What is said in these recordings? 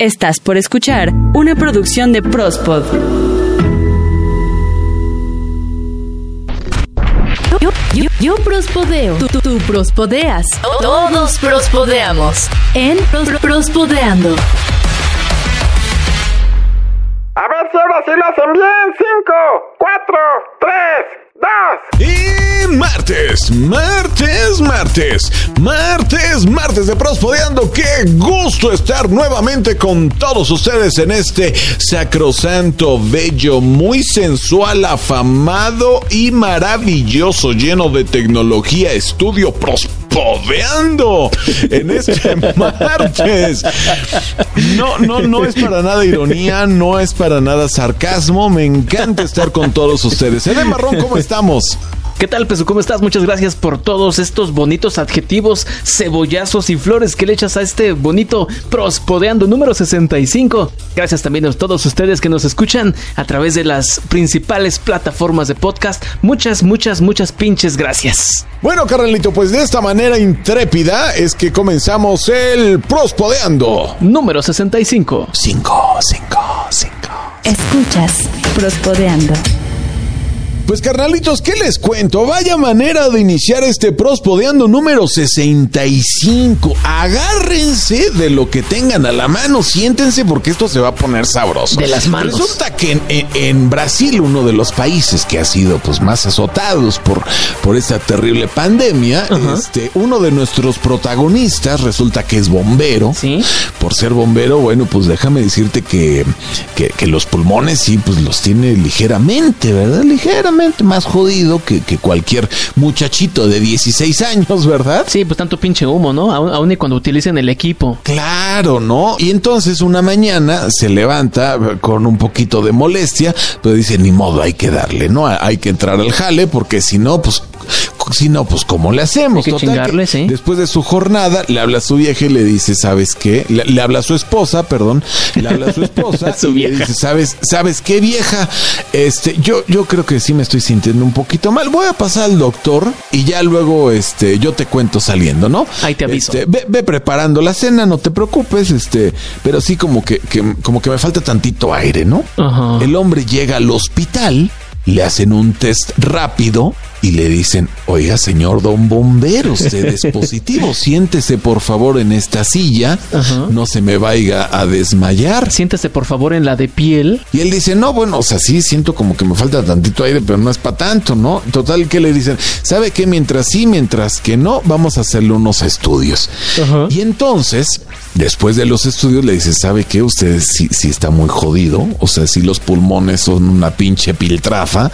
Estás por escuchar una producción de Prospod. Yo, yo, yo prospodeo. Tú, tú, tú prospodeas. Todos prospodeamos. En Pros- Prospodeando. A ver si ahora sí lo hacen bien. Cinco, cuatro, tres, dos. Y martes, martes, martes, martes, martes de Prospodeando. Qué gusto estar nuevamente con todos ustedes en este sacrosanto, bello, muy sensual, afamado y maravilloso, lleno de tecnología, estudio Prospodeando en este martes. No, no, no es para nada ironía, no es para nada sarcasmo. Me encanta estar con todos ustedes. Eden Marrón, ¿cómo estamos? ¿Qué tal, Pesu? ¿Cómo estás? Muchas gracias por todos estos bonitos adjetivos, cebollazos y flores que le echas a este bonito Prospodeando número 65. Gracias también a todos ustedes que nos escuchan a través de las principales plataformas de podcast. Muchas, muchas, muchas pinches gracias. Bueno, carnalito, pues de esta manera intrépida es que comenzamos el Prospodeando. Número 65. 5, 5, 5. Escuchas Prospodeando. Pues carnalitos, ¿qué les cuento? Vaya manera de iniciar este Prospodeando número 65. Agárrense de lo que tengan a la mano, siéntense porque esto se va a poner sabroso. De las manos. Resulta que en, en- en Brasil, uno de los países que ha sido pues más azotados por, por esta terrible pandemia, este, uno de nuestros protagonistas resulta que es bombero. Sí. Por ser bombero, bueno, pues déjame decirte que, que, que los pulmones sí, pues los tiene ligeramente, ¿verdad? Ligeramente más jodido que, que cualquier muchachito de 16 años, ¿verdad? Sí, pues tanto pinche humo, ¿no? Aún, aún y cuando utilicen el equipo. Claro, ¿no? Y entonces una mañana se levanta con un poquito de molestia, pero dice, ni modo, hay que darle, ¿no? Hay que entrar al jale porque si no, pues, si no, pues, ¿cómo le hacemos? Hay que chingarle, sí. Después de su jornada, le habla a su vieja y le dice, ¿sabes qué? Le, le habla a su esposa, perdón, le habla a su esposa Su y le vieja. dice, ¿sabes, ¿sabes qué vieja? Este, yo, yo creo que sí me estoy sintiendo un poquito mal. Voy a pasar al doctor y ya luego, este, yo te cuento saliendo, ¿no? Ahí te aviso. Este, ve, ve preparando la cena, no te preocupes, este, pero sí como que, que- como que me falta tantito aire, ¿no? Ajá. El hombre llega al hospital, le hacen un test rápido y le dicen, oiga señor don bombero, usted es positivo, siéntese por favor en esta silla, Ajá. no se me vaya a desmayar. Siéntese por favor en la de piel. Y él dice, no, bueno, o sea, sí, siento como que me falta tantito aire, pero no es para tanto, ¿no? Total, que le dicen, ¿sabe qué? Mientras sí, mientras que no, vamos a hacerle unos estudios. Ajá. Y entonces, después de los estudios, le dice, ¿sabe qué? Usted sí, sí está muy jodido, o sea, si los pulmones son una pinche piltrafa,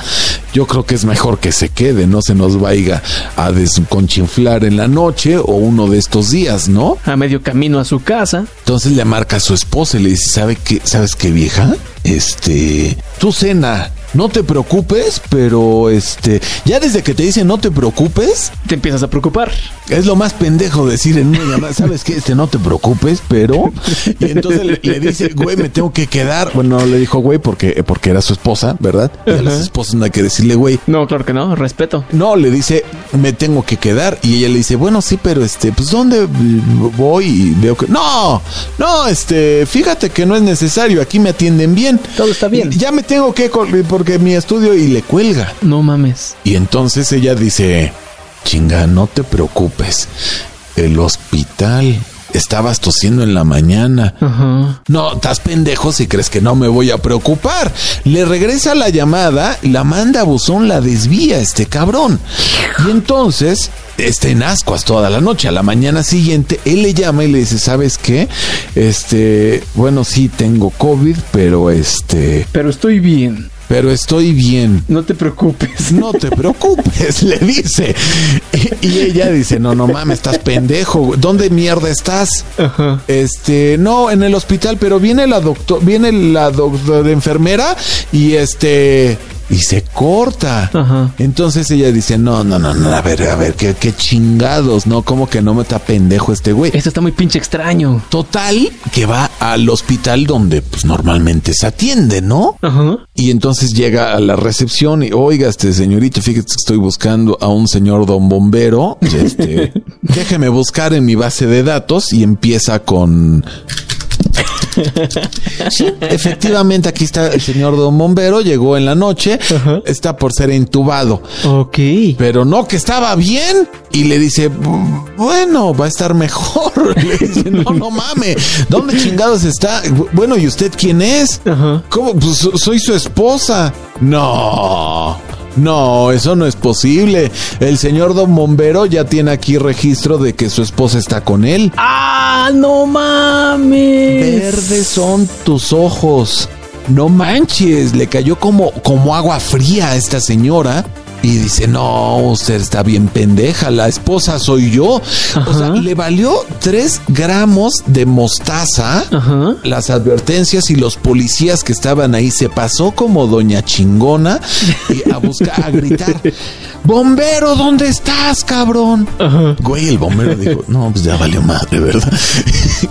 yo creo que es mejor que se quede, no se nos vaya a desconchinflar en la noche o uno de estos días, ¿no? A medio camino a su casa. Entonces le marca a su esposa y le dice, ¿sabe qué? ¿Sabes qué, vieja? Este, tu cena, no te preocupes, pero este, ya desde que te dicen no te preocupes, Te empiezas a preocupar. es lo más pendejo decir en una llamada, ¿sabes qué? Este, no te preocupes, pero... Y entonces le, le dice, güey, me tengo que quedar. Bueno, no le dijo güey porque, porque era su esposa, ¿verdad? Y a las esposas no hay que decirle güey. No, claro que no, respeto. No, le dice, me tengo que quedar. Y ella le dice, bueno, sí, pero este, pues ¿dónde voy? Y veo que. No, no, este, fíjate que no es necesario, aquí me atienden bien. Todo está bien. Ya me tengo que col- porque mi estudio y le cuelga. No mames. Y entonces ella dice, chinga, no te preocupes. El hospital. Estabas tosiendo en la mañana. Ajá. No, estás pendejo si crees que no me voy a preocupar. Le regresa la llamada, la manda a buzón, la desvía este cabrón. Y entonces, está en ascuas toda la noche. A la mañana siguiente, él le llama y le dice, ¿sabes qué? Este, bueno, sí tengo COVID, pero este, Pero estoy bien. Pero estoy bien. No te preocupes. No te preocupes, le dice. Y, y ella dice, no, no mames, estás pendejo. ¿Dónde mierda estás? Ajá. Este, no, en el hospital, pero viene la doctor, viene la doctora enfermera y este y se corta. Ajá. Entonces ella dice, no, no, no, no, a ver, a ver, qué, qué chingados, ¿no? Como que no me está pendejo este güey. Esto está muy pinche extraño. Total, que va al hospital donde pues normalmente se atiende, ¿no? Ajá. Y entonces llega a la recepción y, oiga, este señorito, fíjese que estoy buscando a un señor don bombero. Este, déjeme buscar en mi base de datos y empieza con Sí, efectivamente, aquí está el señor Don Bombero, llegó en la noche, está por ser intubado. Ok. Pero no, que estaba bien. Y le dice, bueno, va a estar mejor. Le dice, no, no mames, ¿dónde chingados está? Bueno, ¿y usted quién es? Ajá. ¿Cómo? Pues soy su esposa. No. No, eso no es posible. El señor Don Bombero ya tiene aquí registro de que su esposa está con él. ¡Ah, no mames! Verdes son tus ojos. No manches, le cayó como, como agua fría a esta señora. Y dice, no, usted está bien pendeja, la esposa soy yo. O sea, le valió tres gramos de mostaza. Ajá. Las advertencias y los policías que estaban ahí se pasó como doña chingona y a buscar, a gritar, bombero, ¿dónde estás, cabrón? Ajá. Güey, el bombero dijo, no, pues ya valió madre, ¿verdad?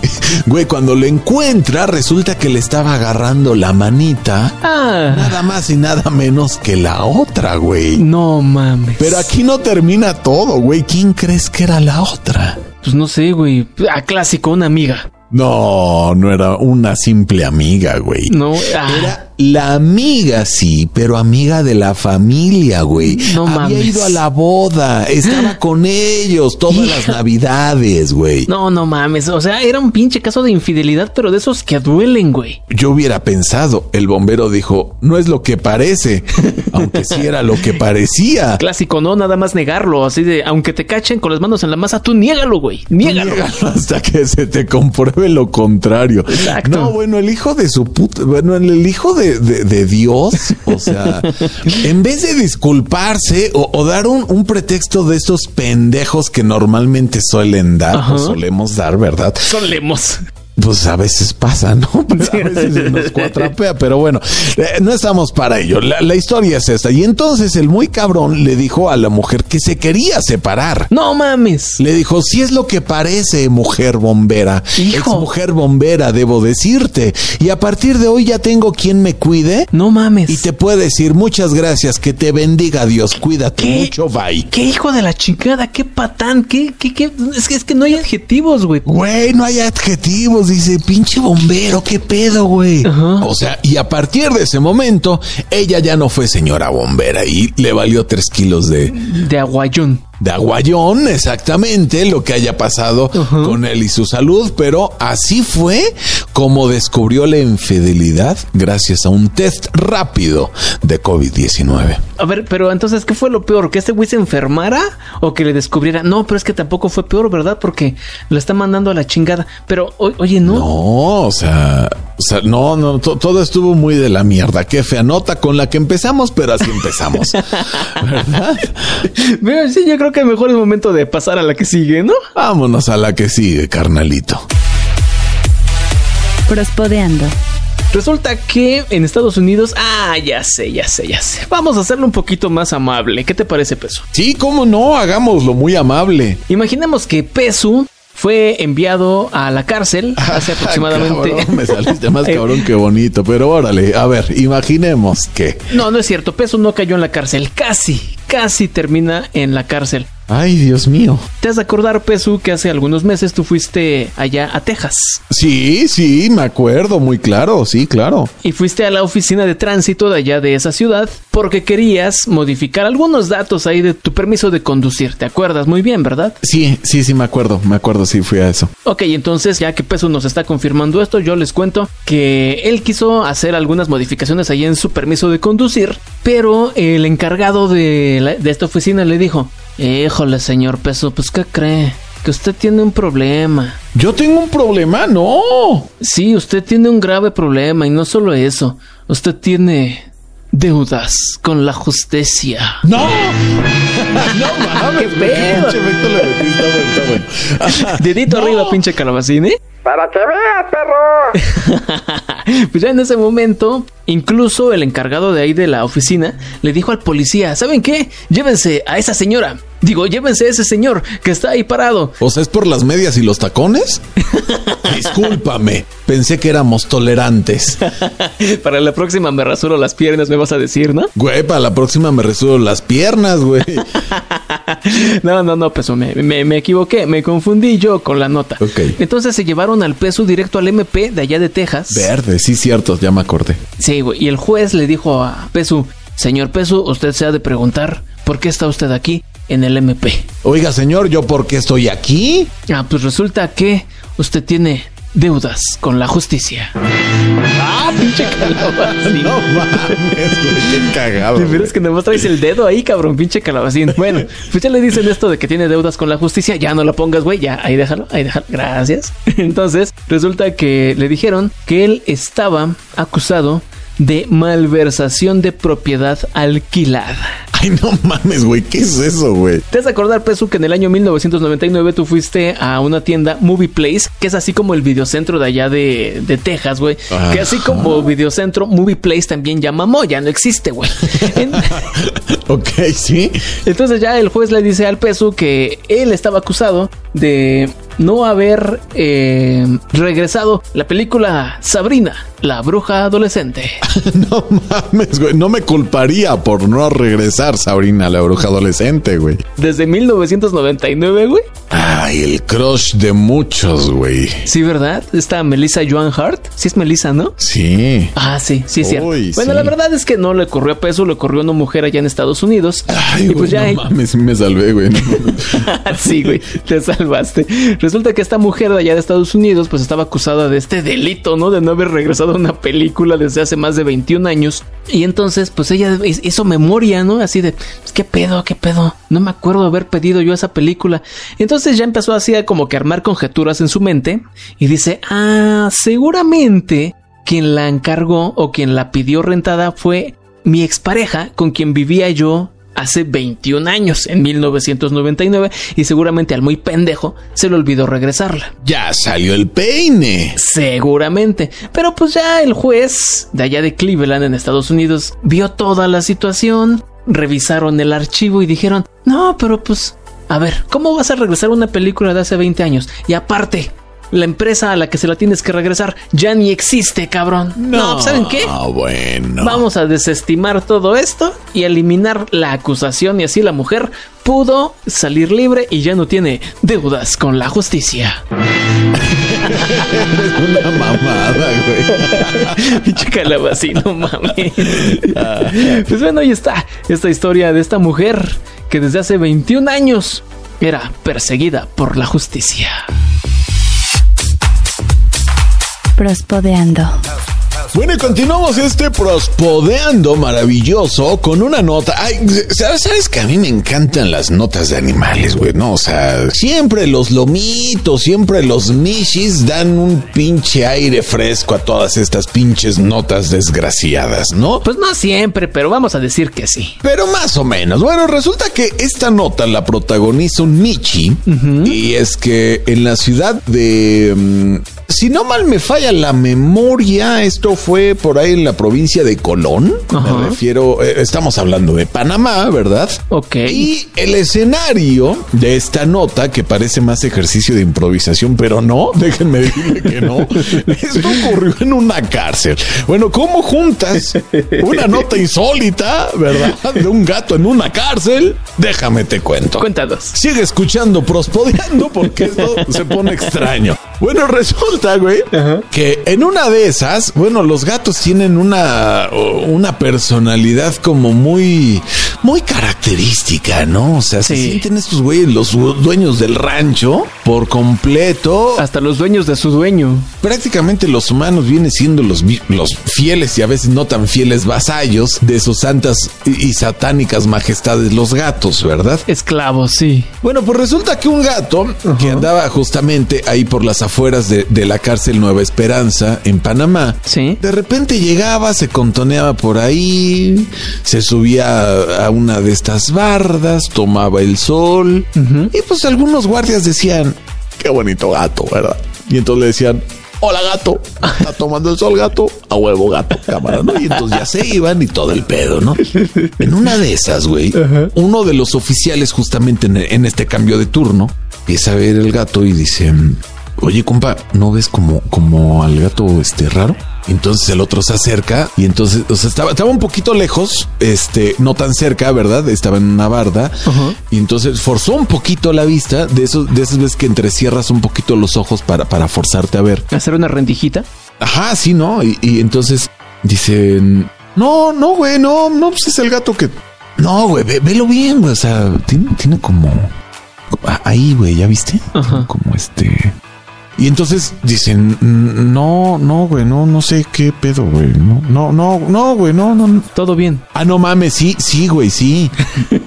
Güey, cuando lo encuentra, resulta que le estaba agarrando la manita. Ah, Nada más y nada menos que la otra, güey. no mames. Pero aquí no termina todo, güey. ¿Quién crees que era la otra? Pues no sé, güey. A clásico, una amiga. No, no era una simple amiga, güey. No, ah, Era la amiga, sí, pero amiga de la familia, güey. No Había mames. ido a la boda, estaba con ellos todas las navidades, güey. no, no mames. O sea, era un pinche caso de infidelidad, pero de esos que duelen, güey. Yo hubiera pensado, el bombero dijo, no es lo que parece, aunque sí era lo que parecía. Clásico, no, nada más negarlo. Así de, aunque te cachen con las manos en la masa, tú niégalo, güey. Niégalo. Niégalo hasta que se te compruebe lo contrario. Exacto. No, bueno, el hijo de su puta, bueno, el hijo de, de- de Dios, o sea, en vez de disculparse o, o dar un, un pretexto de estos pendejos que normalmente suelen dar, o solemos dar, ¿verdad? Solemos. Pues a veces pasa, ¿no? Pues a veces se nos cuatrapea, pero bueno, eh, no estamos para ello. La, la historia es esta. Y entonces el muy cabrón le dijo a la mujer que se quería separar. No mames. Le dijo, si es lo que parece, mujer bombera. Hijo. Ex mujer bombera, debo decirte. Y a partir de hoy ya tengo quien me cuide. No mames. Y te puede decir muchas gracias, que te bendiga Dios, cuídate ¿Qué? mucho, bye. ¿Qué hijo de la chingada? ¿Qué patán? ¿Qué, qué, qué? Es que, es que no hay adjetivos, güey. Güey, no hay adjetivos, dice, pinche bombero, qué pedo, güey. Ajá. O sea, y a partir de ese momento, ella ya no fue señora bombera y le valió tres kilos de, De aguayón. De aguayón, exactamente lo que haya pasado con él y su salud, pero así fue como descubrió la infidelidad gracias a un test rápido de COVID-19. A ver, pero entonces, ¿qué fue lo peor? ¿Que este güey se enfermara o que le descubriera? No, pero es que tampoco fue peor, ¿verdad? Porque lo está mandando a la chingada. Pero, o- oye, no. No, o sea, o sea, no, no, to- todo estuvo muy de la mierda. Qué fea nota con la que empezamos, pero así empezamos. ¿Verdad? Pero sí, yo creo que mejor es momento de pasar a la que sigue, ¿no? Vámonos a la que sigue, carnalito. Prospodeando. Resulta que en Estados Unidos, ah, ya sé, ya sé, ya sé. Vamos a hacerlo un poquito más amable. ¿Qué te parece, Peso? Sí, cómo no, hagámoslo muy amable. Imaginemos que Pesu fue enviado a la cárcel hace aproximadamente. Cabrón, me saliste más Eh, cabrón que bonito, pero órale, a ver, imaginemos que. No, no es cierto. Pesu no cayó en la cárcel. Casi, casi termina en la cárcel. Ay, Dios mío. Te has de acordar, Pesu, que hace algunos meses tú fuiste allá a Texas Sí, sí, me acuerdo, muy claro, sí, claro. y fuiste a la oficina de tránsito de allá de esa ciudad porque querías modificar algunos datos ahí de tu permiso de conducir. ¿Te acuerdas muy bien, verdad? Sí, sí, sí, me acuerdo, me acuerdo, sí, fui a eso. Ok, entonces ya que Peso nos está confirmando esto, yo les cuento que él quiso hacer algunas modificaciones ahí en su permiso de conducir, pero el encargado de, la- de esta oficina le dijo, híjole señor Peso, pues ¿qué cree? Que usted tiene un problema. Yo tengo un problema, no. Sí, usted tiene un grave problema y no solo eso, usted tiene deudas con la justicia. ¡No! no mames, ¿Qué pedo? pinche efecto le metí, está bueno, está bueno. Dedito No. arriba, pinche calabacín, ¿eh? Para que veas, perro. pues ya en ese momento, incluso el encargado de ahí de la oficina le dijo al policía, ¿saben qué? Llévense a esa señora. Digo, llévense a ese señor que está ahí parado. O sea, ¿es por las medias y los tacones? Discúlpame, pensé que éramos tolerantes. Para la próxima me rasuro las piernas, me vas a decir, ¿no? Güey, para la próxima me rasuro las piernas, güey. no, no, no, peso, me, me, me, equivoqué, me confundí yo con la nota. Ok. Entonces se llevaron al peso directo al MP de allá de Texas. Verde, sí, cierto, ya me acordé. Sí, güey, y el juez le dijo a Pesu, señor Pesu, usted se ha de preguntar, ¿por qué está usted aquí? En el MP. Oiga, señor, ¿yo por qué estoy aquí? Ah, pues resulta que usted tiene deudas con la justicia. Ah, pinche calabacín. No mames, güey, qué cagado. De es que nomás traes el dedo ahí, cabrón, pinche calabacín. Bueno, pues ya le dicen esto de que tiene deudas con la justicia, ya no la pongas, güey, ya, ahí déjalo, ahí déjalo, gracias. Entonces, resulta que le dijeron que él estaba acusado de malversación de propiedad alquilada. Ay, no mames, güey, ¿qué es eso, güey? Te has de acordar, Pesu, que en el año 1999 tú fuiste a una tienda Movie Place, que es así como el videocentro de allá de, de Texas, güey. Que así como videocentro, Movie Place también ya mamó, ya no existe, güey. ok, sí. Entonces ya el juez le dice al Pesu que él estaba acusado de no haber eh, regresado la película Sabrina, la bruja adolescente. no mames, güey. No me culparía por no regresar Sabrina, la bruja adolescente, güey. Desde 1999, güey. Ay, el crush de muchos, güey. Sí, ¿verdad? Está Melissa Joan Hart. Sí es Melissa, ¿no? Sí. Ah, sí, sí, sí. Bueno, la verdad es que no le corrió a peso, le corrió a una mujer allá en Estados Unidos. Ay, y pues ya... No mames, me salvé, güey. sí, güey, te salvaste. Resulta que esta mujer de allá de Estados Unidos pues estaba acusada de este delito, ¿no? De no haber regresado una película desde hace más de 21 años. Y entonces pues ella hizo memoria, ¿no? Así de, ¿qué pedo? ¿Qué pedo? No me acuerdo haber pedido yo esa película. Entonces ya empezó así a como que armar conjeturas en su mente y dice, ah, seguramente quien la encargó o quien la pidió rentada fue mi expareja con quien vivía yo hace 21 años, en 1999, y seguramente al muy pendejo se le olvidó regresarla. Ya salió el peine. Seguramente. Pero pues ya el juez de allá de Cleveland, en Estados Unidos, vio toda la situación, revisaron el archivo y dijeron, no, pero pues... A ver, ¿cómo vas a regresar una película de hace 20 años? Y aparte, la empresa a la que se la tienes que regresar ya ni existe, cabrón. No, ¿saben qué? Ah, bueno. Vamos a desestimar todo esto y eliminar la acusación y así la mujer pudo salir libre y ya no tiene deudas con la justicia. es una mamada, güey. Pinche calabacino, mami. pues bueno, ahí está esta historia de esta mujer que desde hace 21 años era perseguida por la justicia. Prospodeando. Bueno, y continuamos este prospodeando maravilloso con una nota. Ay, ¿sabes que a mí me encantan las notas de animales, güey? No, o sea, siempre los lomitos, siempre los mishis dan un pinche aire fresco a todas estas pinches notas desgraciadas, ¿no? Pues no siempre, pero vamos a decir que sí. Pero más o menos. Bueno, resulta que esta nota la protagoniza un michi y es que en la ciudad de... Mm, si no mal me falla la memoria, esto fue por ahí en la provincia de Colón. Me refiero, eh, estamos hablando de Panamá, ¿verdad? Ok. Y el escenario de esta nota, que parece más ejercicio de improvisación, pero no, déjenme decirle que no. Esto ocurrió en una cárcel. Bueno, ¿cómo juntas una nota insólita, verdad? De un gato en una cárcel. Déjame te cuento. Cuéntanos. Sigue escuchando Prospodeando porque esto se pone extraño. Bueno, resulta, güey, que en una de esas, bueno, los gatos tienen una, una personalidad como muy, muy característica, ¿no? O sea, se sienten estos güeyes, los dueños del rancho, por completo. Hasta los dueños de su dueño. Prácticamente los humanos vienen siendo los, los fieles y a veces no tan fieles vasallos de sus santas y, satánicas majestades, los gatos, ¿verdad? Esclavos, sí. Bueno, pues resulta que un gato que andaba justamente ahí por las afueras de, de la cárcel Nueva Esperanza en Panamá, sí. de repente llegaba, se contoneaba por ahí, se subía a una de estas bardas, tomaba el sol y pues algunos guardias decían, qué bonito gato, ¿verdad? Y entonces le decían, hola gato, está tomando el sol gato, a huevo gato, cámara, ¿no? Y entonces ya se iban y todo el pedo, ¿no? En una de esas, güey, uno de los oficiales justamente en, en este cambio de turno empieza a ver el gato y dice, oye compa, ¿no ves como, como al gato este raro? Entonces el otro se acerca y entonces, o sea, estaba, estaba un poquito lejos, este, no tan cerca, ¿verdad? Estaba en una barda y entonces forzó un poquito la vista de esos, de esas veces que entrecierras un poquito los ojos para, para forzarte a ver. Hacer una rendijita. Ajá, sí, ¿no? Y, y entonces dicen, no, no, güey, no, no, pues es el gato que... No, güey, ve- velo bien, güey, o sea, tiene, tiene como... Ahí, güey, ¿ya viste? Ajá. Como este... Y entonces dicen, no, no, güey, no, no sé qué pedo, güey. No, no, no, no, güey, no, no, no. Todo bien. Ah, no mames, sí, sí, güey, sí.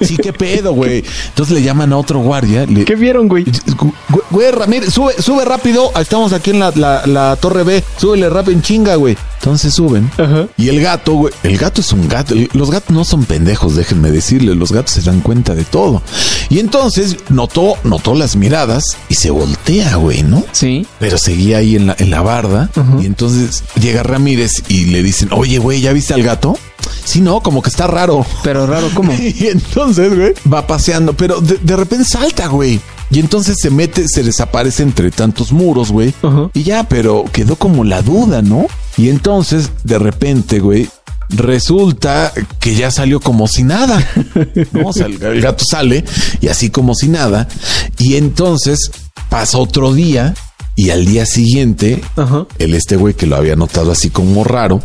Sí, qué pedo, güey. Entonces le llaman a otro guardia. le- ¿Qué vieron, güey? Güey, Ramírez, sube, sube rápido. Estamos aquí en la, la, la torre B. Súbele rápido en chinga, güey. Entonces suben. Ajá. Y el gato, güey. El gato es un gato. Los gatos no son pendejos, déjenme decirle. Los gatos se dan cuenta de todo. Y entonces notó, notó las miradas y se voltea, güey, ¿no? Sí. Pero seguía ahí en la, en la barda. Y entonces llega Ramírez y le dicen, oye, güey, ¿ya viste al gato? Sí, no, como que está raro. Pero raro, ¿cómo? Y entonces, güey, va paseando, pero de, de repente salta, güey. Y entonces se mete, se desaparece entre tantos muros, güey. Ajá. Y ya, pero quedó como la duda, ¿no? Y entonces, de repente, güey, resulta que ya salió como si nada. ¿no? O sea, el, el gato sale y así como si nada. Y entonces pasa otro día y al día siguiente, Ajá. el este güey que lo había notado así como raro,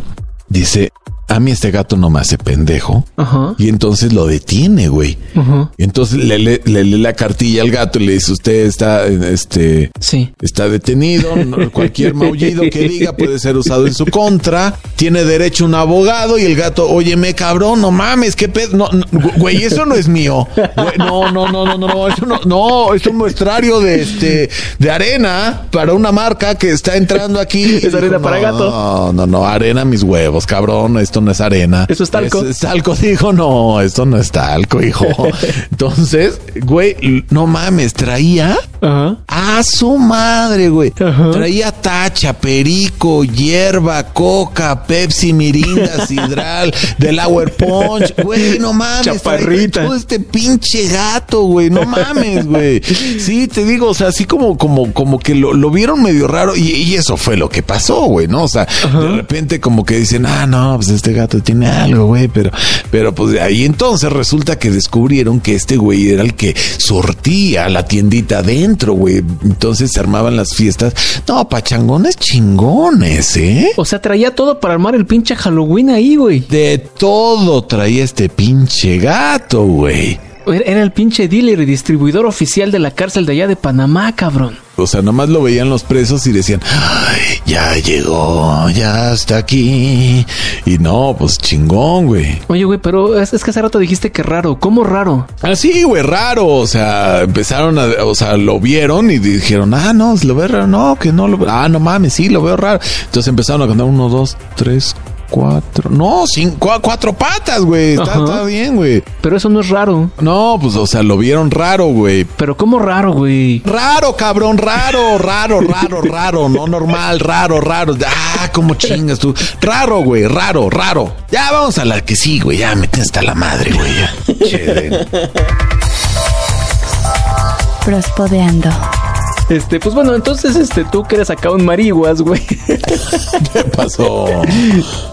dice, a mí este gato no me hace pendejo. Ajá. Y entonces lo detiene, güey. Ajá. Y entonces le lee le, lee la cartilla al gato y le dice, usted está, este, Sí. está detenido, no- cualquier maullido que diga puede ser usado en su contra, tiene derecho un abogado y el gato, óyeme cabrón, no mames, qué pedo, no, no, güey, eso no es mío, Güey, no, no, no, no, no, no, eso no, no, es un muestrario de este, de arena para una marca que está entrando aquí. Es arena Dijo, para "No, gato". No, no, no, arena mis huevos, cabrón, esto no es arena. Eso es talco. Es, es talco, dijo, no, esto no es talco, hijo. Entonces, güey, no mames, traía Ajá. a su madre, güey. Ajá. Traía tacha, perico, hierba, coca, Pepsi, mirinda, sidral, Delaware Punch. Güey, no mames. Chaparrita. Todo este pinche gato, güey. No mames, güey. Sí, te digo, o sea, así como, como, como que lo, lo vieron medio raro y, y eso fue lo que pasó, güey, ¿no? O sea, de repente como que dicen, ah, no, pues este gato tiene algo, güey, pero, pero pues de ahí entonces resulta que descubrieron que este güey era el que sortía la tiendita adentro, güey. Entonces se armaban las fiestas. No, pachangones chingones, ¿eh? O sea, traía todo para armar el pinche Halloween ahí, güey. De todo traía este pinche gato, güey. Era el pinche dealer y distribuidor oficial de la cárcel de allá de Panamá, cabrón. O sea, nomás lo veían los presos y decían, ay, ya llegó, ya está aquí. Y no, pues chingón, güey. Oye, güey, pero es, es que hace rato dijiste que raro. ¿Cómo raro? Así, güey, raro. O sea, empezaron a, o sea, lo vieron y dijeron, ah, no, lo veo raro. No, que no lo veo. Ah, no mames, sí, lo veo raro. Entonces empezaron a contar uno, dos, tres, cuatro. No, cinco, cua- cuatro patas, güey. Está, bien, güey. Pero eso no es raro. No, pues, o sea, lo vieron raro, güey. Pero ¿cómo raro, güey? Raro, cabrón, raro, raro, raro, raro, no normal, raro, raro. Ah, cómo chingas tú. Raro, güey, raro, raro. Ya vamos a la que sí, güey. Ya me tienes hasta la madre, güey. Prospodeando. Este, pues bueno, entonces, este, tú que eres acá un marihuas, güey. ¿Qué pasó?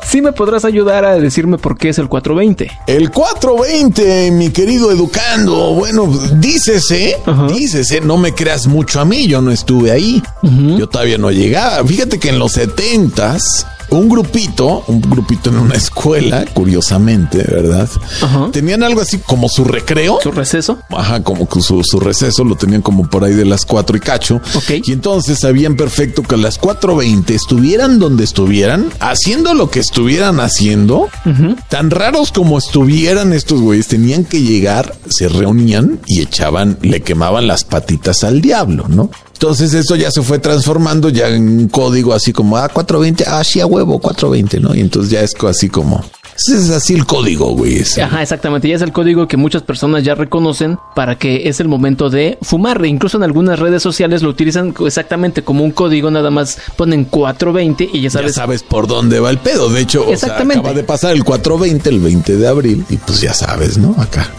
sí me podrás ayudar a decirme por qué es el 420. El 420, mi querido educando. Bueno, dícese, Ajá. dícese, no me creas mucho a mí, yo no estuve ahí. Yo todavía no llegaba. Fíjate que en los 70s, un grupito, un grupito en una escuela, curiosamente, ¿verdad? Ajá. Tenían algo así como su recreo. ¿Su receso? Ajá, como que su, su receso lo tenían como por ahí de las 4 y cacho. Ok. Y entonces sabían perfecto que a las 4.20 estuvieran donde estuvieran, haciendo lo que estuvieran haciendo, tan raros como estuvieran estos güeyes, tenían que llegar, se reunían y echaban, le quemaban las patitas al diablo, ¿no? Entonces esto ya se fue transformando ya en un código así como, ah, 420, ah, sí, a huevo, 420, ¿no? Y entonces ya es así como, Ese es así el código, güey. ese. Ajá, exactamente. Ya es el código que muchas personas ya reconocen para que es el momento de fumar. E incluso en algunas redes sociales lo utilizan exactamente como un código, nada más ponen 420 y ya Ya sabes. sabes por dónde va el pedo. De hecho, o sea, Exactamente. acaba de pasar el 420, el 20 de abril, y pues ya sabes, ¿no? Acá.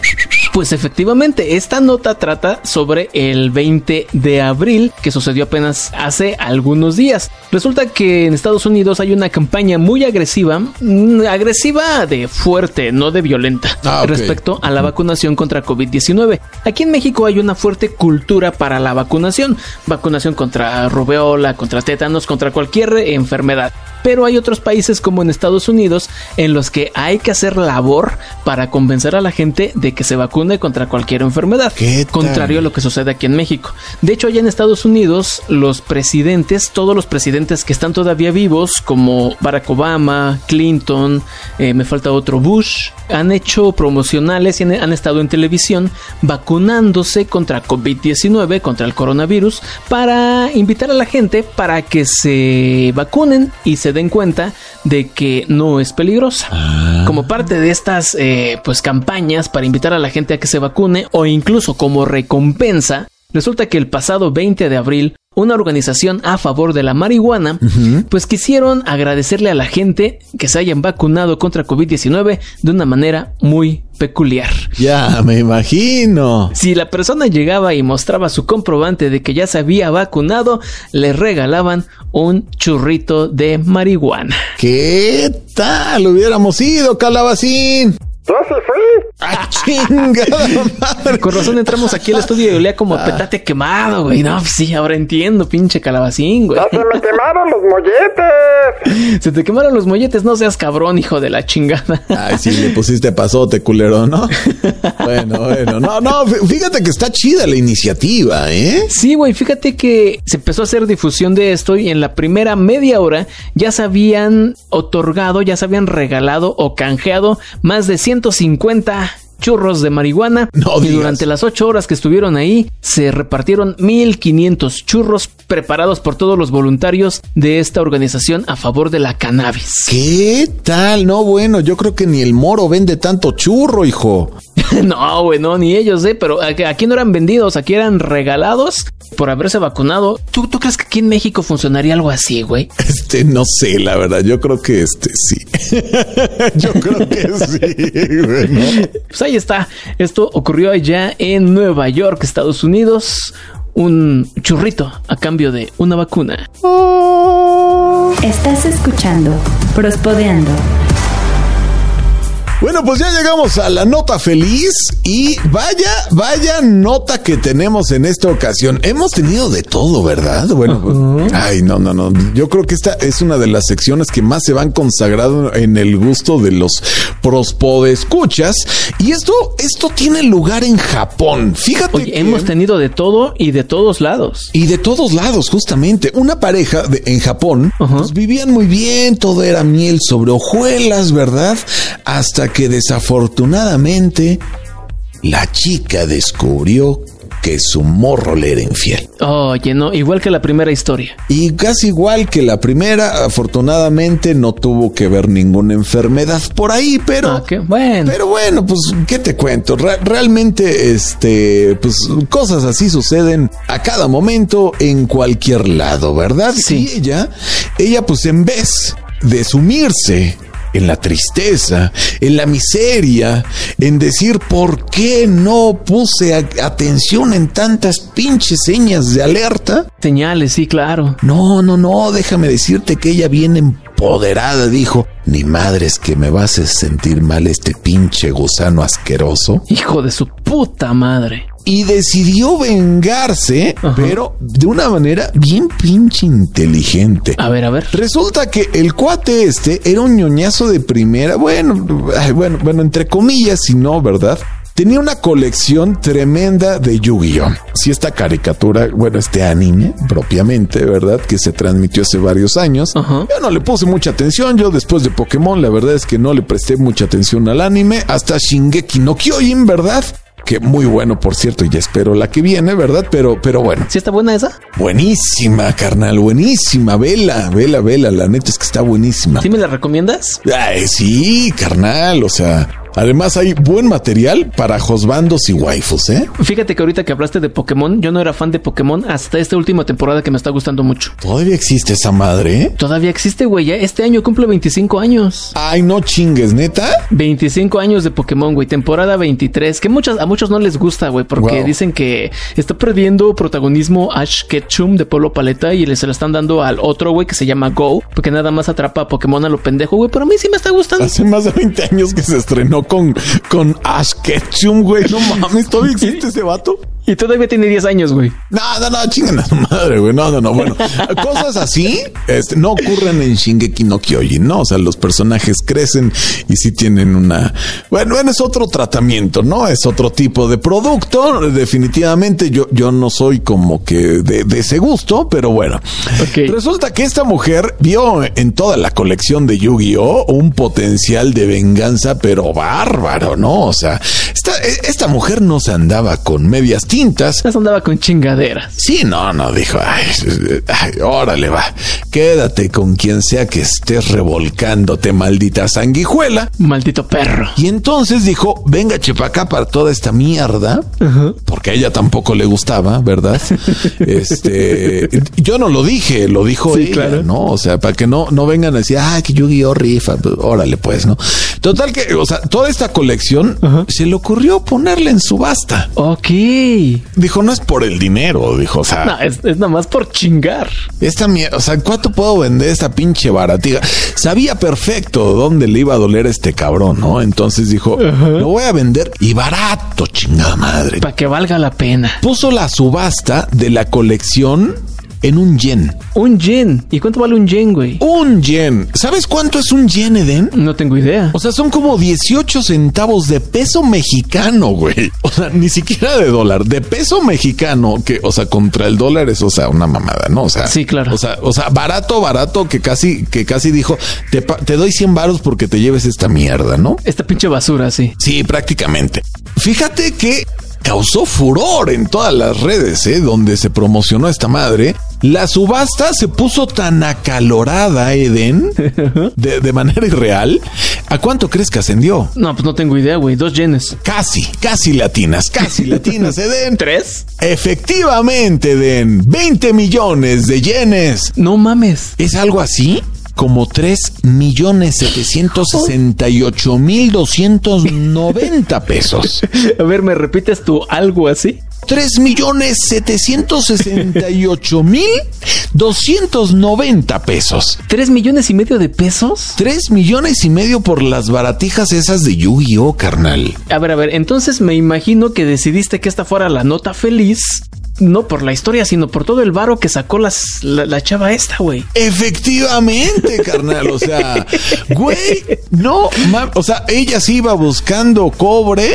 Pues efectivamente, esta nota trata sobre el 20 de abril que sucedió apenas hace algunos días. Resulta que en Estados Unidos hay una campaña muy agresiva, mm, agresiva de fuerte, no de violenta, Ah, respecto a la vacunación contra COVID-19. Aquí en México hay una fuerte cultura para la vacunación, vacunación contra rubeola, contra tétanos, contra cualquier enfermedad. Pero hay otros países como en Estados Unidos en los que hay que hacer labor para convencer a la gente de que se vacune contra cualquier enfermedad. Contrario a lo que sucede aquí en México. De hecho, allá en Estados Unidos, los presidentes, todos los presidentes que están todavía vivos, como Barack Obama, Clinton, eh, me falta otro Bush, han hecho promocionales y han, han estado en televisión vacunándose contra COVID-19, contra el coronavirus, para invitar a la gente para que se vacunen y se den cuenta de que no es peligrosa. Como parte de estas eh, pues campañas para invitar a la gente a que se vacune o incluso como recompensa, resulta que el pasado 20 de abril una organización a favor de la marihuana, pues quisieron agradecerle a la gente que se hayan vacunado contra COVID-19 de una manera muy peculiar. Ya, me imagino. Si la persona llegaba y mostraba su comprobante de que ya se había vacunado, le regalaban un churrito de marihuana. ¿Qué tal? Hubiéramos ido, calabacín. ¡Ah, chingada madre! Con razón entramos aquí al estudio y olía como a petate quemado, güey. No, pues sí, ahora entiendo, pinche calabacín, güey. Se me quemaron los molletes. Se te quemaron los molletes, no seas cabrón, hijo de la chingada. Ay, sí, le pusiste pasote, culero, ¿no? Bueno, bueno. No, no, fíjate que está chida la iniciativa, ¿eh? Sí, güey, fíjate que se empezó a hacer difusión de esto y en la primera media hora ya se habían otorgado, ya se habían regalado o canjeado más de 150 churros de marihuana No y digas. durante las 8 horas que estuvieron ahí se repartieron 1500 churros preparados por todos los voluntarios de esta organización a favor de la cannabis. ¿Qué tal? No, bueno, yo creo que ni el moro vende tanto churro, hijo. no, güey, no, ni ellos, eh, pero aquí no eran vendidos, aquí eran regalados por haberse vacunado. ¿Tú, tú crees que aquí en México funcionaría algo así, güey? Este, no sé, la verdad. Yo creo que este sí. yo creo que sí, güey, ¿no? Pues ahí está. Esto ocurrió allá en Nueva York, Estados Unidos. Un churrito a cambio de una vacuna. Estás escuchando Prospodeando. Bueno, pues ya llegamos a la nota feliz y vaya, vaya nota que tenemos en esta ocasión. Hemos tenido de todo, ¿verdad? Bueno, pues, ay, no, no, no. Yo creo que esta es una de las secciones que más se van consagrado en el gusto de los prospodescuchas. Y esto, esto tiene lugar en Japón. Fíjate. Oye, que- hemos tenido de todo y de todos lados. y de todos lados, justamente. Una pareja de- en Japón pues, vivían muy bien, todo era miel sobre hojuelas, ¿verdad? Hasta que desafortunadamente la chica descubrió que su morro le era infiel. Oye, no, igual que la primera historia. Y casi igual que la primera, afortunadamente no tuvo que ver ninguna enfermedad por ahí, pero... Ah, qué bueno. Pero bueno, pues, ¿qué te cuento? Re- realmente, este, pues, cosas así suceden a cada momento en cualquier lado, ¿verdad? Sí. Y ella, ella, pues, en vez de sumirse en la tristeza, en la miseria, en decir por qué no puse atención en tantas pinches señas de alerta, Señales, sí, claro. no, no, no, déjame decirte que ella bien empoderada dijo, ni madres que me vas a sentir mal este pinche gusano asqueroso. Hijo de su puta madre. Y decidió vengarse, Ajá. pero de una manera bien pinche inteligente. A ver, a ver. Resulta que el cuate este era un ñoñazo de primera, bueno, bueno, bueno, entre comillas, si no, ¿verdad? Tenía una colección tremenda de Yu-Gi-Oh! Si esta caricatura, bueno, este anime propiamente, ¿verdad? Que se transmitió hace varios años. Ajá. Yo no le puse mucha atención. Yo después de Pokémon, la verdad es que no le presté mucha atención al anime. Hasta Shingeki no Kyojin, ¿verdad? Que muy bueno, por cierto, y espero la que viene, ¿verdad? Pero, pero bueno. ¿Sí está buena esa? Buenísima, carnal, buenísima. Vela, vela, vela. La neta es que está buenísima. ¿Sí me la recomiendas? Ay, sí, carnal, o sea, Además hay buen material para josbandos y waifus, ¿eh? Fíjate que ahorita que hablaste de Pokémon, yo no era fan de Pokémon hasta esta última temporada que me está gustando mucho. ¿Todavía existe esa madre? ¿eh? Todavía existe, güey. Ya este año cumple 25 años. Ay, no chingues, neta. 25 años de Pokémon, güey. Temporada 23. Que muchas, a muchos no les gusta, güey, porque Wow. dicen que está perdiendo protagonismo Ash Ketchum de Polo Paleta y se la están dando al otro, güey, que se llama Go, porque nada más atrapa a Pokémon a lo pendejo, güey. Pero a mí sí me está gustando. Hace más de 20 años que se estrenó con, con Ash Ketchum, güey. No mames, ¿todavía existe ese vato? Y todavía tiene 10 años, güey. No, no, no, chingan a su madre, güey. No, no, no. Bueno, cosas así este, no ocurren en Shingeki no Kyojin, ¿no? O sea, los personajes crecen y sí tienen una... Bueno, bueno, es otro tratamiento, ¿no? Es otro tipo de producto. Definitivamente yo, yo no soy como que de, de ese gusto, pero bueno. Ok. Resulta que esta mujer vio en toda la colección de Yu-Gi-Oh! un potencial de venganza, pero bárbaro, ¿no? O sea, esta, esta mujer no se andaba con medias tintas. Las andaba con chingaderas. Sí, no, no, dijo, ay, ay, órale, va, quédate con quien sea que estés revolcándote, maldita sanguijuela. Maldito perro. Y entonces dijo, venga, chepa acá para toda esta mierda, porque a ella tampoco le gustaba, ¿verdad? este, yo no lo dije, lo dijo Sí, ella, claro. ¿no? O sea, para que no, no vengan a decir, ay, que Yu-Gi-Oh rifa, pues, órale, pues, ¿no? Total que, o sea, toda esta colección se le ocurrió ponerla en subasta. Ok. Dijo, no es por el dinero, dijo, o sea, No, es, es nada más por chingar. esta mierda, o sea, ¿cuánto puedo vender esta pinche baratiga? Sabía perfecto dónde le iba a doler a este cabrón, ¿no? Entonces dijo, lo voy a vender y barato, chingada madre. Para que valga la pena. Puso la subasta de la colección en un yen. Un yen. ¿Y cuánto vale un yen, güey? Un yen. ¿Sabes cuánto es un yen, Eden? No tengo idea. O sea, son como 18 centavos de peso mexicano, güey. O sea, ni siquiera de dólar, de peso mexicano, que, o sea, contra el dólar es, o sea, una mamada, ¿no? O sea, Sí, claro. O sea, o sea, barato, barato, que casi, que casi dijo, te, doy 100 varos porque te lleves esta mierda, ¿no? Esta pinche basura, sí. Sí, prácticamente. Fíjate que causó furor en todas las redes, ¿eh? Donde se promocionó esta madre. La subasta se puso tan acalorada, Eden, de, de manera irreal. ¿A cuánto crees que ascendió? No, pues no tengo idea, güey. Dos yenes. Casi, casi latinas, casi latinas, Eden. ¿Tres? Efectivamente, Eden, 20 millones de yenes. No mames. ¿Es algo así? Como 3 millones 768 mil 290 pesos. A ver, ¿me repites tú algo así? 3 millones 768 mil 290 pesos. ¿Tres millones y medio de pesos? 3 millones y medio por las baratijas esas de Yu-Gi-Oh, carnal. A ver, a ver, entonces me imagino que decidiste que esta fuera la nota feliz. No por la historia, sino por todo el varo que sacó las, la, la chava esta, güey. Efectivamente, carnal. O sea, güey, no, o sea, ella sí iba buscando cobre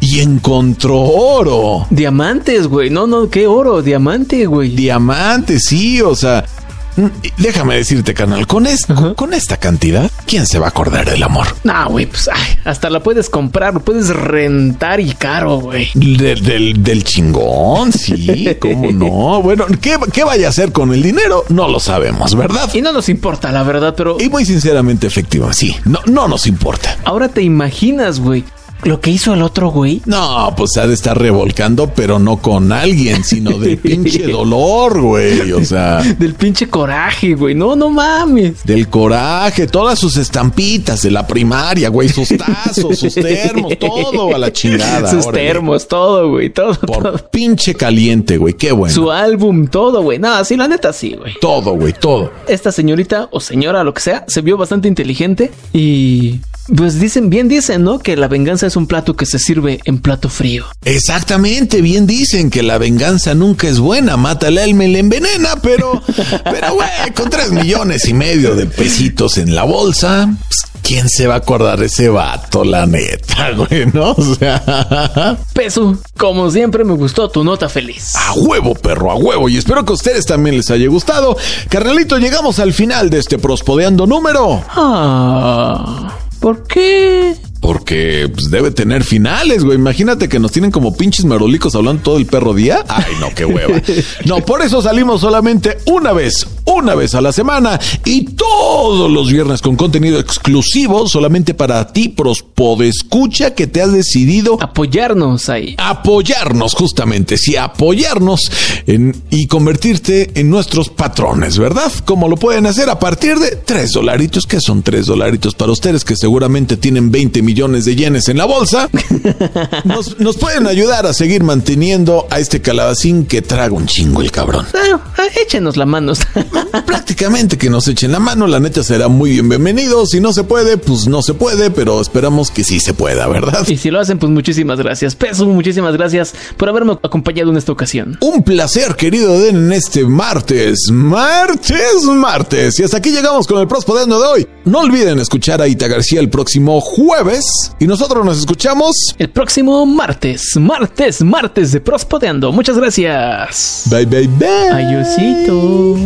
y encontró oro. Diamantes, güey. No, no, qué oro, diamante, güey. Diamantes, sí, o sea. mm, Déjame decirte, carnal, con, es- con, con esta cantidad, ¿quién se va a acordar del amor? No, güey, pues ay, hasta la puedes comprar, lo puedes rentar y caro, güey. Del, del, del chingón, sí, cómo no. Bueno, ¿qué, ¿qué vaya a hacer con el dinero? No lo sabemos, ¿verdad? Y no nos importa, la verdad, pero Y muy sinceramente, efectivo, sí, no, no nos importa. ahora te imaginas, güey, lo que hizo el otro güey. No, pues ha de estar revolcando, pero no con alguien, sino de pinche dolor, güey. O sea, Del pinche coraje, güey. No, no mames. del coraje, todas sus estampitas de la primaria, güey, sus tazos, sus termos, todo a la chingada. Sus órale. termos, todo, güey. Todo, todo. Por pinche caliente, güey, qué bueno. Su álbum, todo, güey. No, sí, la neta sí, güey. Todo, güey, todo. Esta señorita o señora, lo que sea, se vio bastante inteligente y pues dicen, bien dicen, ¿no? Que la venganza es un plato que se sirve en plato frío. Exactamente, bien dicen que la venganza nunca es buena, mata el alma y la envenena, pero, pero güey, con tres millones y medio de pesitos en la bolsa, pues, ¿quién se va a acordar de ese vato, la neta, güey, no? O sea, Peso, como siempre me gustó tu nota feliz. a huevo, perro, a huevo, y espero que a ustedes también les haya gustado. Carnalito, llegamos al final de este prospodeando número. Ah, ¿por qué? Porque pues, debe tener finales, güey. Imagínate que nos tienen como pinches merolicos hablando todo el perro día. Ay, no, qué hueva. No, por eso salimos solamente una vez, una vez a la semana y todos los viernes con contenido exclusivo solamente para ti, escucha que te has decidido apoyarnos ahí. Apoyarnos, justamente, sí, apoyarnos en, y convertirte en nuestros patrones, ¿verdad? Como lo pueden hacer a partir de tres dolaritos, que son tres dolaritos para ustedes que seguramente tienen 20 millones de yenes en la bolsa. Nos, nos pueden ayudar a seguir manteniendo a este calabacín que traga un chingo el cabrón. Ah, échenos la mano. Prácticamente que nos echen la mano, la neta será muy bienvenido. Si no se puede, pues no se puede, pero esperamos que sí se pueda, ¿verdad? Y si lo hacen, pues muchísimas gracias. Peso, muchísimas gracias por haberme acompañado en esta ocasión. Un placer, querido Den, en este martes, martes, martes. Y hasta aquí llegamos con el Prospodendo de hoy. No olviden escuchar a Ita García el próximo jueves y nosotros nos escuchamos el próximo martes, martes, martes de Prospodeando. Muchas gracias. Bye, bye, bye. Adiósito.